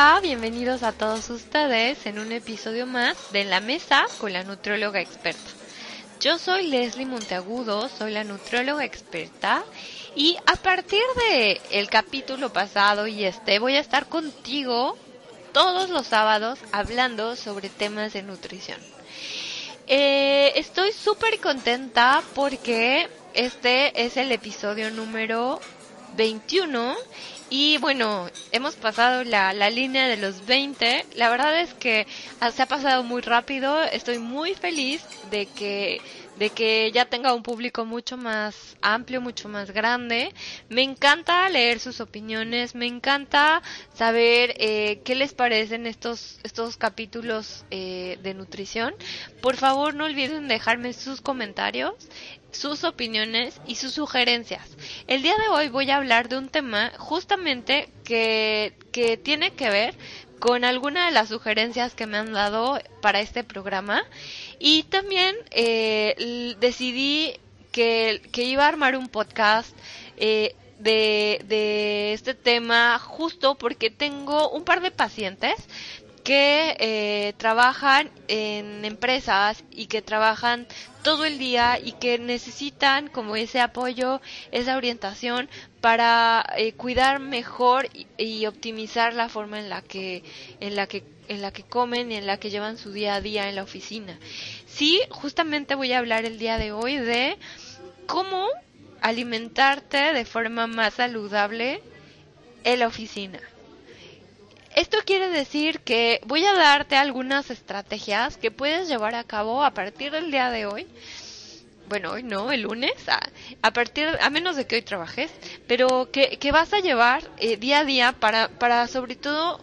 Hola, bienvenidos a todos ustedes en un episodio más de La Mesa con la Nutrióloga Experta. Yo soy Leslie Monteagudo, soy la nutrióloga experta y a partir de el capítulo pasado y este voy a estar contigo todos los sábados hablando sobre temas de nutrición. Eh, estoy súper contenta porque este es el episodio número 21 y bueno, hemos pasado la, la línea de los 20. La verdad es que se ha pasado muy rápido. Estoy muy feliz de que de que ya tenga un público mucho más amplio, mucho más grande. Me encanta leer sus opiniones, me encanta saber eh, qué les parecen estos, estos capítulos eh, de nutrición. Por favor, no olviden dejarme sus comentarios sus opiniones y sus sugerencias. El día de hoy voy a hablar de un tema justamente que, que tiene que ver con alguna de las sugerencias que me han dado para este programa. Y también eh, decidí que, que, iba a armar un podcast eh, de, de este tema justo porque tengo un par de pacientes que eh, trabajan en empresas y que trabajan todo el día y que necesitan como ese apoyo, esa orientación para eh, cuidar mejor y, optimizar la forma en la que en la que en la que comen y en la que llevan su día a día en la oficina. Sí, justamente voy a hablar el día de hoy de cómo alimentarte de forma más saludable en la oficina. Esto quiere decir que voy a darte algunas estrategias que puedes llevar a cabo a partir del día de hoy. Bueno, hoy no, el lunes, a, partir, a menos de que hoy trabajes, pero que, vas a llevar eh, día a día para, para sobre todo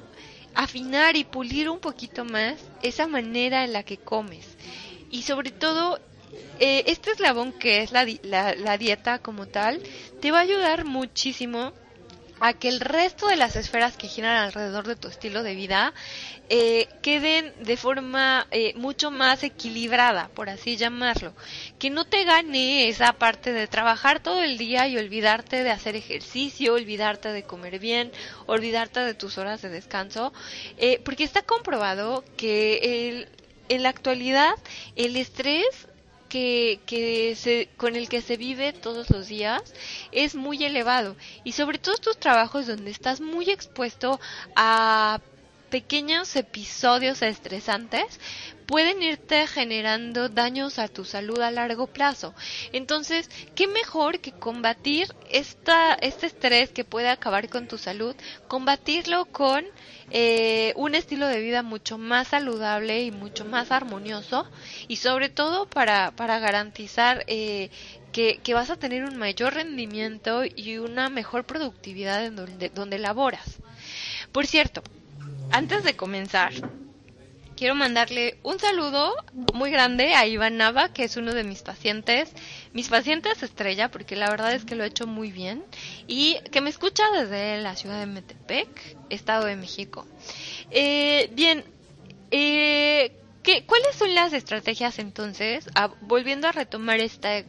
afinar y pulir un poquito más esa manera en la que comes. Y sobre todo, eh, este eslabón que es la, la, la dieta como tal, te va a ayudar muchísimo a que el resto de las esferas que giran alrededor de tu estilo de vida eh, queden de forma eh, mucho más equilibrada, por así llamarlo. Que no te gane esa parte de trabajar todo el día y olvidarte de hacer ejercicio, olvidarte de comer bien, olvidarte de tus horas de descanso, eh, porque está comprobado que el, en la actualidad el estrés que, que se, con el que se vive todos los días es muy elevado. Y sobre todo estos trabajos donde estás muy expuesto a pequeños episodios estresantes pueden irte generando daños a tu salud a largo plazo. Entonces, ¿qué mejor que combatir esta, este estrés que puede acabar con tu salud? Combatirlo con eh, un estilo de vida mucho más saludable y mucho más armonioso y sobre todo para, para garantizar eh, que, que, vas a tener un mayor rendimiento y una mejor productividad en donde, donde laboras. Por cierto, antes de comenzar, quiero mandarle un saludo muy grande a Iván Nava, que es uno de mis pacientes, mis pacientes estrella, porque la verdad es que lo he hecho muy bien, y que me escucha desde la ciudad de Metepec, Estado de México. Eh, bien, eh, ¿qué, ¿cuáles son las estrategias entonces? Ah, volviendo a retomar este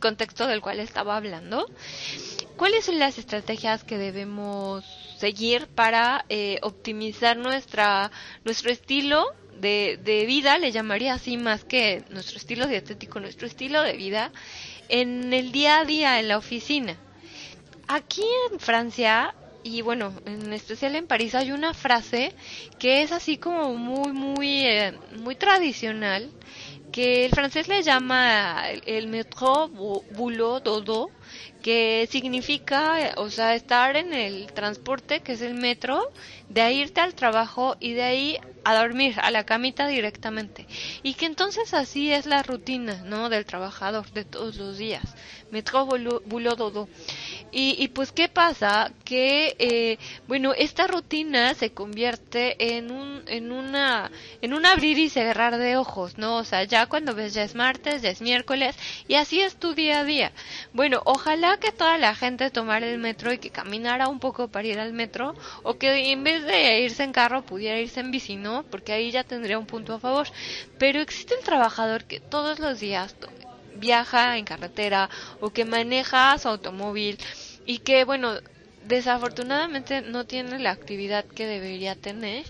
contexto del cual estaba hablando, ¿cuáles son las estrategias que debemos seguir para eh, optimizar nuestra nuestro estilo de, de, vida, le llamaría así más que nuestro estilo dietético, nuestro estilo de vida en el día a día en la oficina. Aquí en Francia y bueno, en especial en París hay una frase que es así como muy muy eh, muy tradicional que el francés le llama el métro boulot dodo que significa, o sea, estar en el transporte, que es el metro, de ahí irte al trabajo y de ahí a dormir, a la camita directamente. Y que entonces así es la rutina, ¿no? Del trabajador de todos los días. Metro boulot y, y pues, ¿qué pasa? Que, eh, bueno, esta rutina se convierte en un, en una, en un abrir y cerrar de ojos, ¿no? O sea, ya cuando ves ya es martes, ya es miércoles, y así es tu día a día. Bueno, ojalá que toda la gente tomara el metro y que caminara un poco para ir al metro, o que en vez de irse en carro pudiera irse en bici, ¿no? Porque ahí ya tendría un punto a favor. Pero existe el trabajador que todos los días viaja en carretera o que maneja su automóvil y que, bueno, desafortunadamente no tiene la actividad que debería tener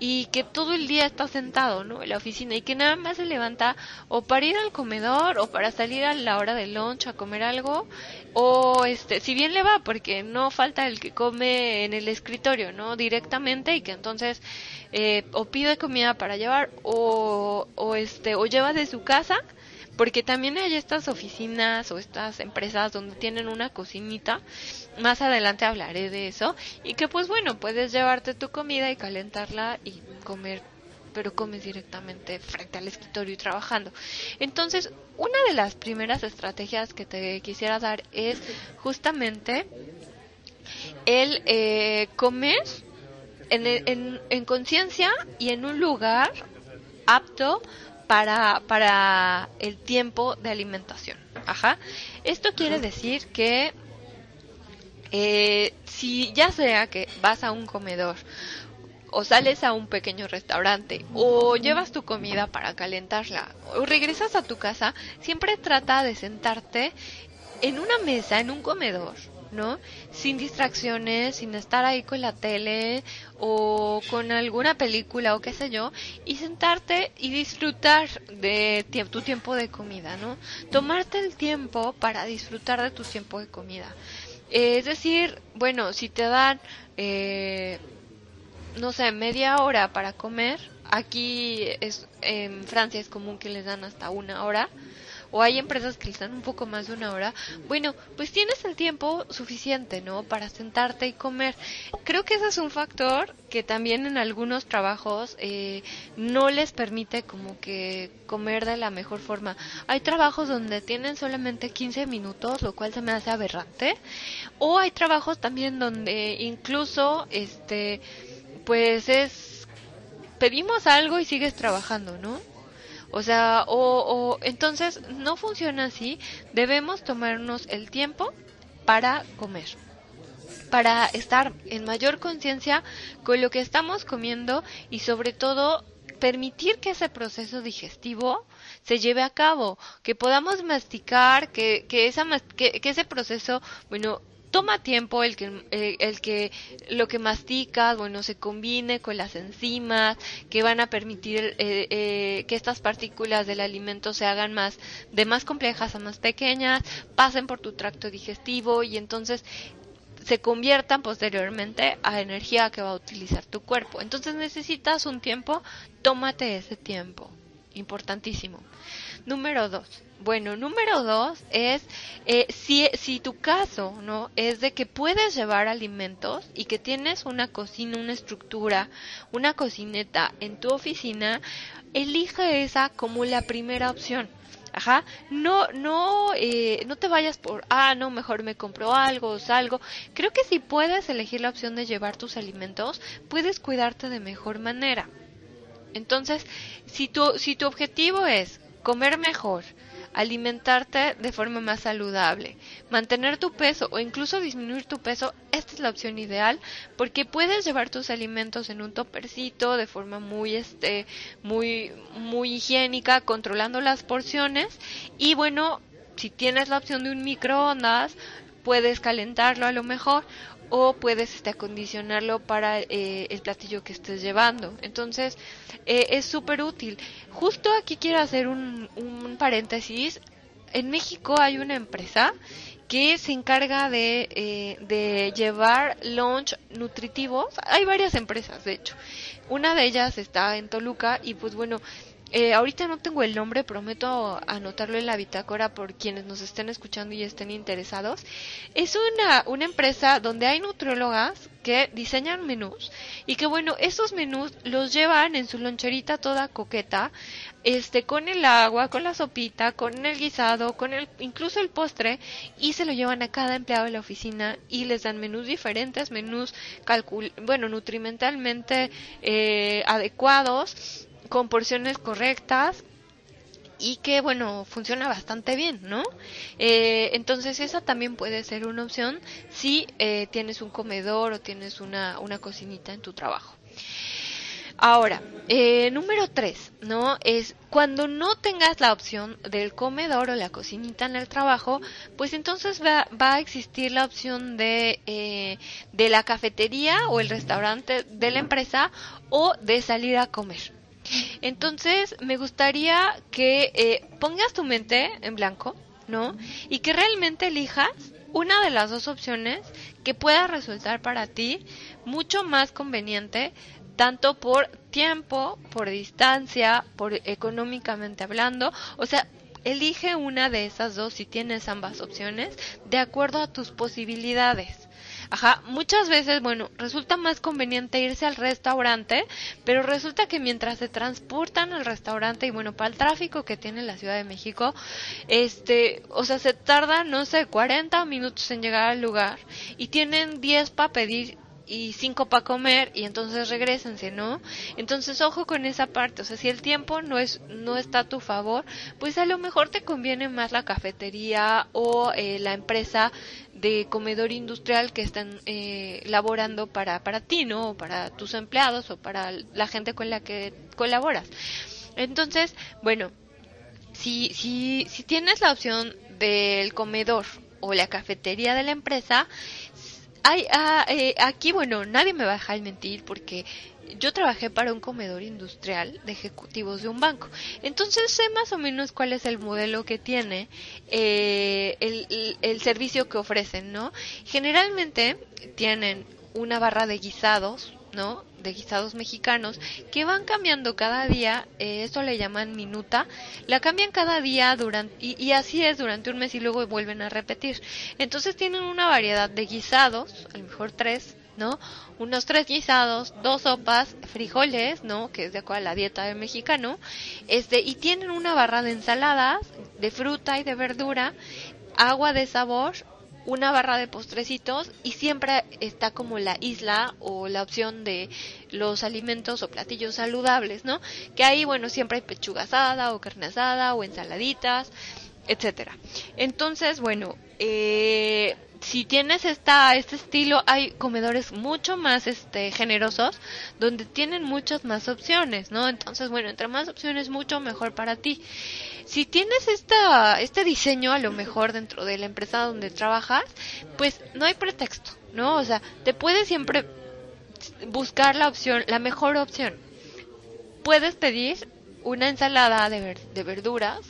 y que todo el día está sentado, ¿no? En la oficina y que nada más se levanta o para ir al comedor o para salir a la hora del lunch a comer algo o este, si bien le va, porque no falta el que come en el escritorio, ¿no? Directamente y que entonces eh, o pide comida para llevar o, o este o lleva de su casa porque también hay estas oficinas o estas empresas donde tienen una cocinita, más adelante hablaré de eso, y que pues bueno, puedes llevarte tu comida y calentarla y comer pero comes directamente frente al escritorio y trabajando. Entonces, una de las primeras estrategias que te quisiera dar es justamente el eh, comer en, en, en conciencia y en un lugar apto para, para el tiempo de alimentación. Ajá. Esto quiere decir que eh, si ya sea que vas a un comedor o sales a un pequeño restaurante o llevas tu comida para calentarla o regresas a tu casa, siempre trata de sentarte en una mesa, en un comedor, ¿no? Sin distracciones, sin estar ahí con la tele o con alguna película o qué sé yo, y sentarte y disfrutar de tu tiempo de comida, ¿no? Tomarte el tiempo para disfrutar de tu tiempo de comida. es decir, bueno, si te dan, eh, no sé, media hora para comer, aquí es, en Francia es común que les dan hasta una hora, o hay empresas que les dan un poco más de una hora, bueno, pues tienes el tiempo suficiente, ¿no? Para sentarte y comer. Creo que ese es un factor que también en algunos trabajos eh, no les permite como que comer de la mejor forma. Hay trabajos donde tienen solamente 15 minutos, lo cual se me hace aberrante, o hay trabajos también donde incluso, este, pues es pedimos algo y sigues trabajando, ¿no? O sea, o, entonces no funciona así. Debemos tomarnos el tiempo para comer para estar en mayor conciencia con lo que estamos comiendo y sobre todo permitir que ese proceso digestivo se lleve a cabo, que podamos masticar, que, que, esa, que, que ese proceso, bueno, toma tiempo el que, eh, el que lo que masticas, bueno, se combine con las enzimas que van a permitir eh, eh, que estas partículas del alimento se hagan más, de más complejas a más pequeñas, pasen por tu tracto digestivo y entonces se conviertan posteriormente a energía que va a utilizar tu cuerpo. Entonces necesitas un tiempo, tómate ese tiempo. Importantísimo. Número dos. Bueno, número dos es eh, si, si tu caso no es de que puedes llevar alimentos y que tienes una cocina, una estructura, una cocineta en tu oficina, elige esa como la primera opción. Ajá, no, no, eh, no te vayas por, ah, no, mejor me compro algo o salgo. Creo que si puedes elegir la opción de llevar tus alimentos, puedes cuidarte de mejor manera. Entonces, si tu, si tu objetivo es comer mejor, alimentarte de forma más saludable, mantener tu peso o incluso disminuir tu peso, esta es la opción ideal porque puedes llevar tus alimentos en un topercito de forma muy este muy muy higiénica, controlando las porciones y bueno, si tienes la opción de un microondas, puedes calentarlo a lo mejor o puedes este, acondicionarlo para eh, el platillo que estés llevando. Entonces, eh, es súper útil. Justo aquí quiero hacer un, un paréntesis. En México hay una empresa que se encarga de, eh, de llevar lunch nutritivos. Hay varias empresas, de hecho. Una de ellas está en Toluca y pues bueno, eh, ahorita no tengo el nombre, prometo anotarlo en la bitácora por quienes nos estén escuchando y estén interesados. Es una, una empresa donde hay nutriólogas que diseñan menús y que bueno, esos menús los llevan en su loncherita toda coqueta, este, con el agua, con la sopita, con el guisado, con el, incluso el postre y se lo llevan a cada empleado de la oficina y les dan menús diferentes, menús bueno, nutrimentalmente eh, adecuados con porciones correctas y que bueno funciona bastante bien no eh, entonces esa también puede ser una opción si eh, tienes un comedor o tienes una, una cocinita en tu trabajo Ahora, eh, número tres, ¿no? Es cuando no tengas la opción del comedor o la cocinita en el trabajo, pues entonces va, va a existir la opción de, eh, de la cafetería o el restaurante de la empresa o de salir a comer. Entonces, me gustaría que eh, pongas tu mente en blanco, ¿no? Y que realmente elijas una de las dos opciones que pueda resultar para ti mucho más conveniente tanto por tiempo, por distancia, por económicamente hablando, o sea, elige una de esas dos si tienes ambas opciones de acuerdo a tus posibilidades. Ajá, muchas veces, bueno, resulta más conveniente irse al restaurante, pero resulta que mientras se transportan al restaurante y bueno, para el tráfico que tiene la Ciudad de México, este, o sea, se tarda, no sé, 40 minutos en llegar al lugar y tienen 10 para pedir y cinco para comer y entonces regresense, ¿no? Entonces ojo con esa parte, o sea, si el tiempo no es no está a tu favor, pues a lo mejor te conviene más la cafetería o eh, la empresa de comedor industrial que están eh, laborando para para ti, ¿no? O para tus empleados o para la gente con la que colaboras. Entonces, bueno, si si si tienes la opción del comedor o la cafetería de la empresa, hay, ah, eh, aquí, bueno, nadie me va a dejar mentir porque yo trabajé para un comedor industrial de ejecutivos de un banco. Entonces sé más o menos cuál es el modelo que tiene eh, el, servicio que ofrecen, ¿no? Generalmente tienen una barra de guisados, ¿no? de guisados mexicanos que van cambiando cada día, eh, esto le llaman minuta, la cambian cada día durante, y, así es durante un mes y luego vuelven a repetir. Entonces tienen una variedad de guisados, a lo mejor tres, ¿no? Unos tres guisados, dos sopas, frijoles, ¿no? Que es de acuerdo a la dieta del mexicano, este, y tienen una barra de ensaladas, de fruta y de verdura, agua de sabor, una barra de postrecitos y siempre está como la isla o la opción de los alimentos o platillos saludables, ¿no? Que ahí, bueno, siempre hay pechuga asada o carne asada o ensaladitas, etcétera. Entonces, bueno, eh, si tienes esta, este estilo, hay comedores mucho más este, generosos, donde tienen muchas más opciones, ¿no? Entonces, bueno, entre más opciones, mucho mejor para ti. Si tienes esta, este diseño, a lo mejor dentro de la empresa donde trabajas, pues no hay pretexto, ¿no? O sea, te puedes siempre buscar la opción, la mejor opción. Puedes pedir una ensalada de, de verduras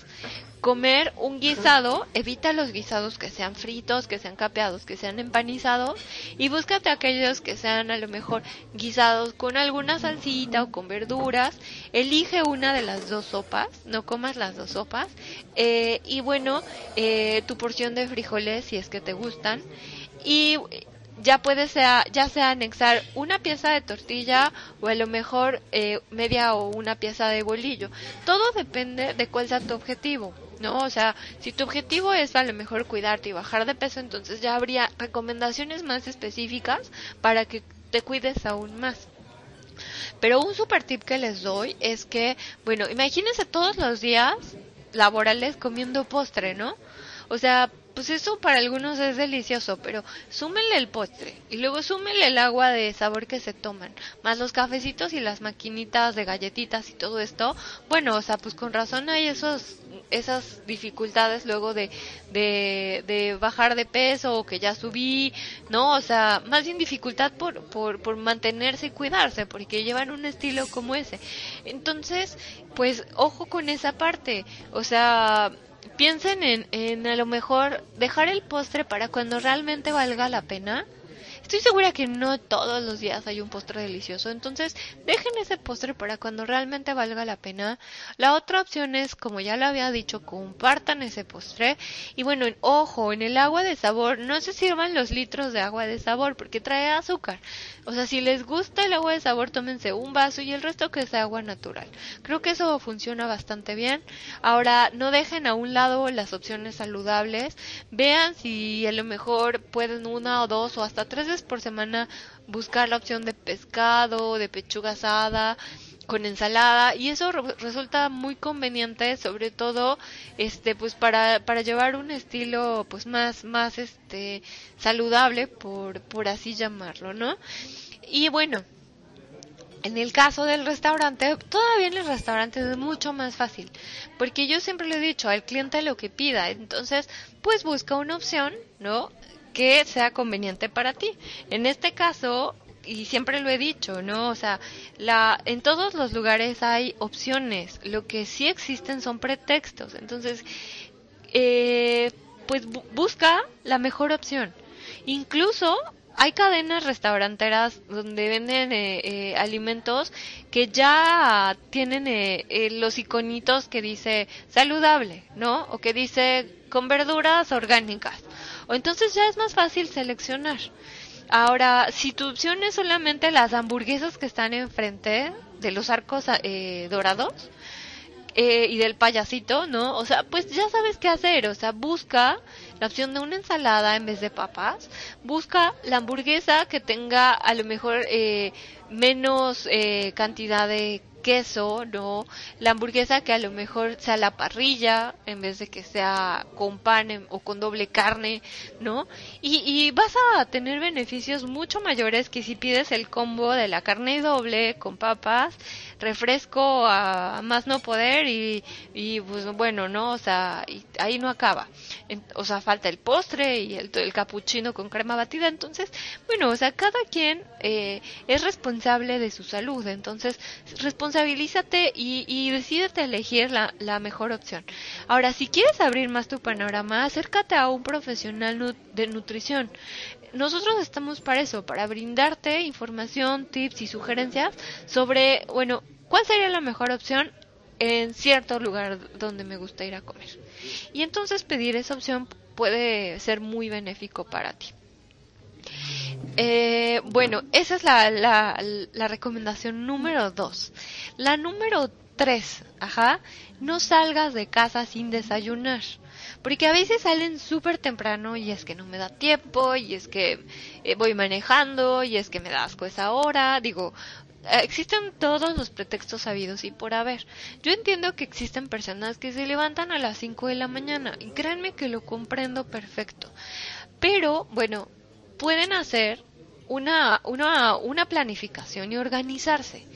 comer un guisado, evita los guisados que sean fritos, que sean capeados, que sean empanizados y búscate aquellos que sean a lo mejor guisados con alguna salsita o con verduras. Elige una de las dos sopas, no comas las dos sopas. Eh, y bueno, eh, tu porción de frijoles si es que te gustan. Y ya puede sea, ya sea anexar una pieza de tortilla o a lo mejor eh, media o una pieza de bolillo. Todo depende de cuál sea tu objetivo. ¿No? O sea, si tu objetivo es a lo mejor cuidarte y bajar de peso, entonces ya habría recomendaciones más específicas para que te cuides aún más. Pero un super tip que les doy es que, bueno, imagínense todos los días laborales comiendo postre, ¿no? O sea, pues eso para algunos es delicioso, pero súmenle el postre y luego súmenle el agua de sabor que se toman, más los cafecitos y las maquinitas de galletitas y todo esto. Bueno, o sea, pues con razón hay esos esas dificultades luego de, de, bajar de peso o que ya subí, ¿no? O sea, más bien dificultad por, por, por mantenerse y cuidarse, porque llevan un estilo como ese. Entonces, pues ojo con esa parte, o sea, piensen en, en a lo mejor dejar el postre para cuando realmente valga la pena. Estoy segura que no todos los días hay un postre delicioso, entonces dejen ese postre para cuando realmente valga la pena. La otra opción es, como ya lo había dicho, compartan ese postre. Y bueno, ojo, en el agua de sabor no se sirvan los litros de agua de sabor porque trae azúcar. O sea, si les gusta el agua de sabor, tómense un vaso y el resto que sea agua natural. Creo que eso funciona bastante bien. Ahora, no dejen a un lado las opciones saludables. Vean si a lo mejor pueden una o dos o hasta tres por semana buscar la opción de pescado, de pechuga asada con ensalada y eso resulta muy conveniente sobre todo este pues para para llevar un estilo pues más más este saludable por por así llamarlo no y bueno En el caso del restaurante, todavía en el restaurante es mucho más fácil, porque yo siempre le he dicho al cliente lo que pida, entonces pues busca una opción, ¿no? Que sea conveniente para ti. En este caso, y siempre lo he dicho, ¿no? O sea, la, en todos los lugares hay opciones, lo que sí existen son pretextos. Entonces, eh, pues busca la mejor opción. Incluso hay cadenas restauranteras donde venden eh, eh, alimentos que ya tienen eh, los iconitos que dice saludable, ¿no? O que dice con verduras orgánicas. O entonces ya es más fácil seleccionar. Ahora, si tu opción es solamente las hamburguesas que están enfrente de los arcos dorados, eh, y del payasito, ¿no? O sea, pues ya sabes qué hacer, o sea, busca la opción de una ensalada en vez de papas, busca la hamburguesa que tenga a lo mejor eh, menos eh, cantidad de queso, ¿no? La hamburguesa que a lo mejor sea la parrilla en vez de que sea con pan o con doble carne, ¿no? Y, y vas a tener beneficios mucho mayores que si pides el combo de la carne doble con papas, refresco a más no poder y, y pues bueno, ¿no? O sea, ahí no acaba. o sea, falta el postre y el, el capuchino con crema batida. Entonces, bueno, o sea, cada quien eh, es responsable de su salud. Entonces, responsabilízate y, y decídete elegir la, la mejor opción. Ahora, si quieres abrir más tu panorama, acércate a un profesional de nutrición nosotros estamos para eso, para brindarte información, tips y sugerencias sobre, bueno, cuál sería la mejor opción en cierto lugar donde me gusta ir a comer. Y entonces pedir esa opción puede ser muy benéfico para ti. Eh, bueno, esa es la, la, recomendación número dos. La número tres, ajá, no salgas de casa sin desayunar. Porque a veces salen súper temprano y es que no me da tiempo, y es que eh, voy manejando, y es que me da asco esa hora. Digo, existen todos los pretextos sabidos y por haber. Yo entiendo que existen personas que se levantan a las 5 de la mañana y créanme que lo comprendo perfecto. Pero, bueno, pueden hacer una, una, una planificación y organizarse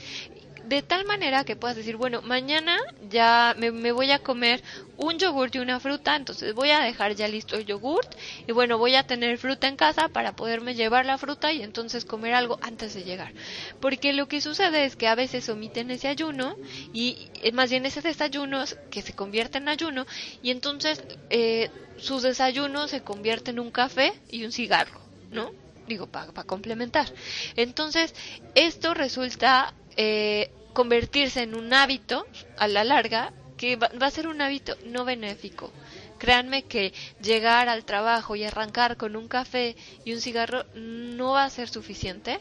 de tal manera que puedas decir, bueno, mañana ya me, voy a comer un yogurt y una fruta, entonces voy a dejar ya listo el yogurt y bueno, voy a tener fruta en casa para poderme llevar la fruta y entonces comer algo antes de llegar. Porque lo que sucede es que a veces omiten ese ayuno y eh, más bien ese desayuno que se convierte en ayuno y entonces eh, sus desayunos se convierten en un café y un cigarro, ¿no? Digo, para complementar. Entonces, esto resulta eh, convertirse en un hábito a la larga que va, a ser un hábito no benéfico. Créanme que llegar al trabajo y arrancar con un café y un cigarro no va a ser suficiente.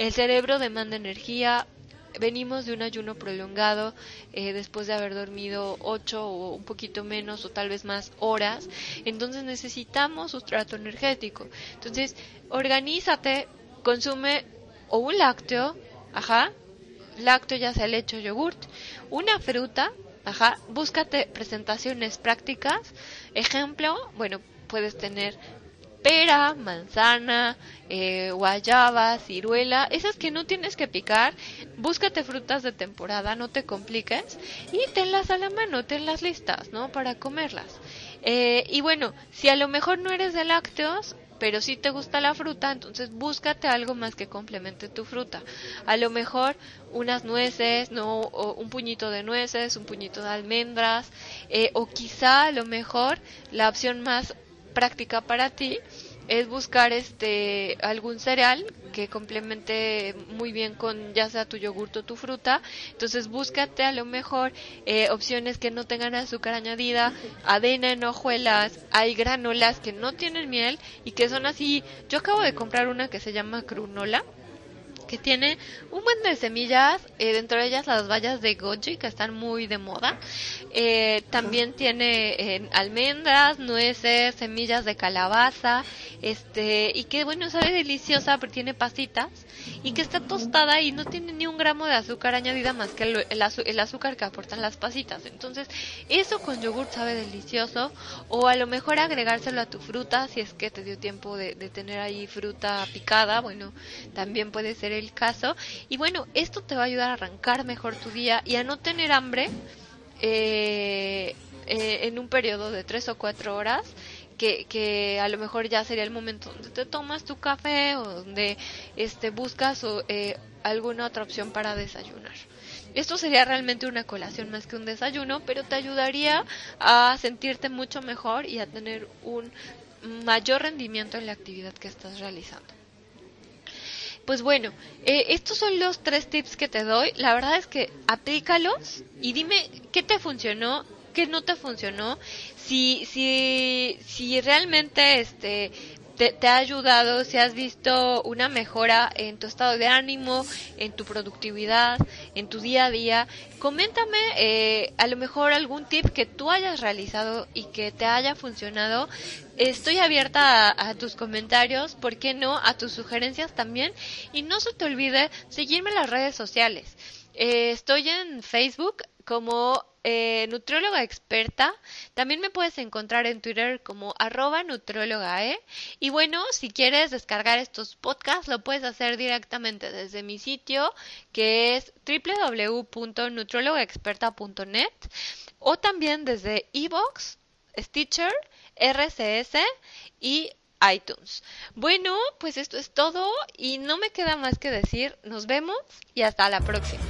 El cerebro demanda energía. Venimos de un ayuno prolongado eh, después de haber dormido ocho o un poquito menos o tal vez más horas. Entonces necesitamos sustrato energético. Entonces, organízate, consume o un lácteo, ajá, lácteo, ya sea leche o yogurt, una fruta, ajá, búscate presentaciones prácticas, ejemplo, bueno, puedes tener pera, manzana, eh, guayaba, ciruela, esas que no tienes que picar, búscate frutas de temporada, no te compliques y tenlas a la mano, tenlas listas, ¿no? Para comerlas. Eh, y bueno, si a lo mejor no eres de lácteos, pero si te gusta la fruta, entonces búscate algo más que complemente tu fruta. A lo mejor unas nueces, no, o un puñito de nueces, un puñito de almendras, eh, o quizá a lo mejor la opción más práctica para ti es buscar este algún cereal que complemente muy bien con ya sea tu yogur o tu fruta. Entonces búscate a lo mejor eh, opciones que no tengan azúcar añadida avena en hojuelas hay granolas que no tienen miel y que son así. Yo acabo de comprar una que se llama crunola que tiene un buen de semillas, eh, dentro de ellas las bayas de goji que están muy de moda. Eh, también tiene eh, almendras, nueces, semillas de calabaza, este, y que bueno, sabe deliciosa porque tiene pasitas y que está tostada y no tiene ni un gramo de azúcar añadida más que el, azúcar que aportan las pasitas. Entonces, eso con yogur sabe delicioso o a lo mejor agregárselo a tu fruta si es que te dio tiempo de, de tener ahí fruta picada, bueno, también puede ser el caso. Y bueno, esto te va a ayudar a arrancar mejor tu día y a no tener hambre eh, eh, en un periodo de tres o cuatro horas. Que, que, a lo mejor ya sería el momento donde te tomas tu café o donde este, buscas eh, alguna otra opción para desayunar. Esto sería realmente una colación más que un desayuno, pero te ayudaría a sentirte mucho mejor y a tener un mayor rendimiento en la actividad que estás realizando. Pues bueno, eh, estos son los tres tips que te doy. La verdad es que aplícalos y dime qué te funcionó, qué no te funcionó. Si, si, si realmente este, te, ha ayudado, si has visto una mejora en tu estado de ánimo, en tu productividad, en tu día a día, coméntame eh, a lo mejor algún tip que tú hayas realizado y que te haya funcionado. Estoy abierta a, tus comentarios, ¿por qué no? A tus sugerencias también. Y no se te olvide seguirme en las redes sociales. Eh, estoy en Facebook como eh, nutrióloga experta. También me puedes encontrar en Twitter como arroba nutriólogae. Y bueno, si quieres descargar estos podcasts, lo puedes hacer directamente desde mi sitio, que es www.nutriólogaexperta.net o también desde Evox, Stitcher, RCS y iTunes. Bueno, pues esto es todo y no me queda más que decir, nos vemos y hasta la próxima.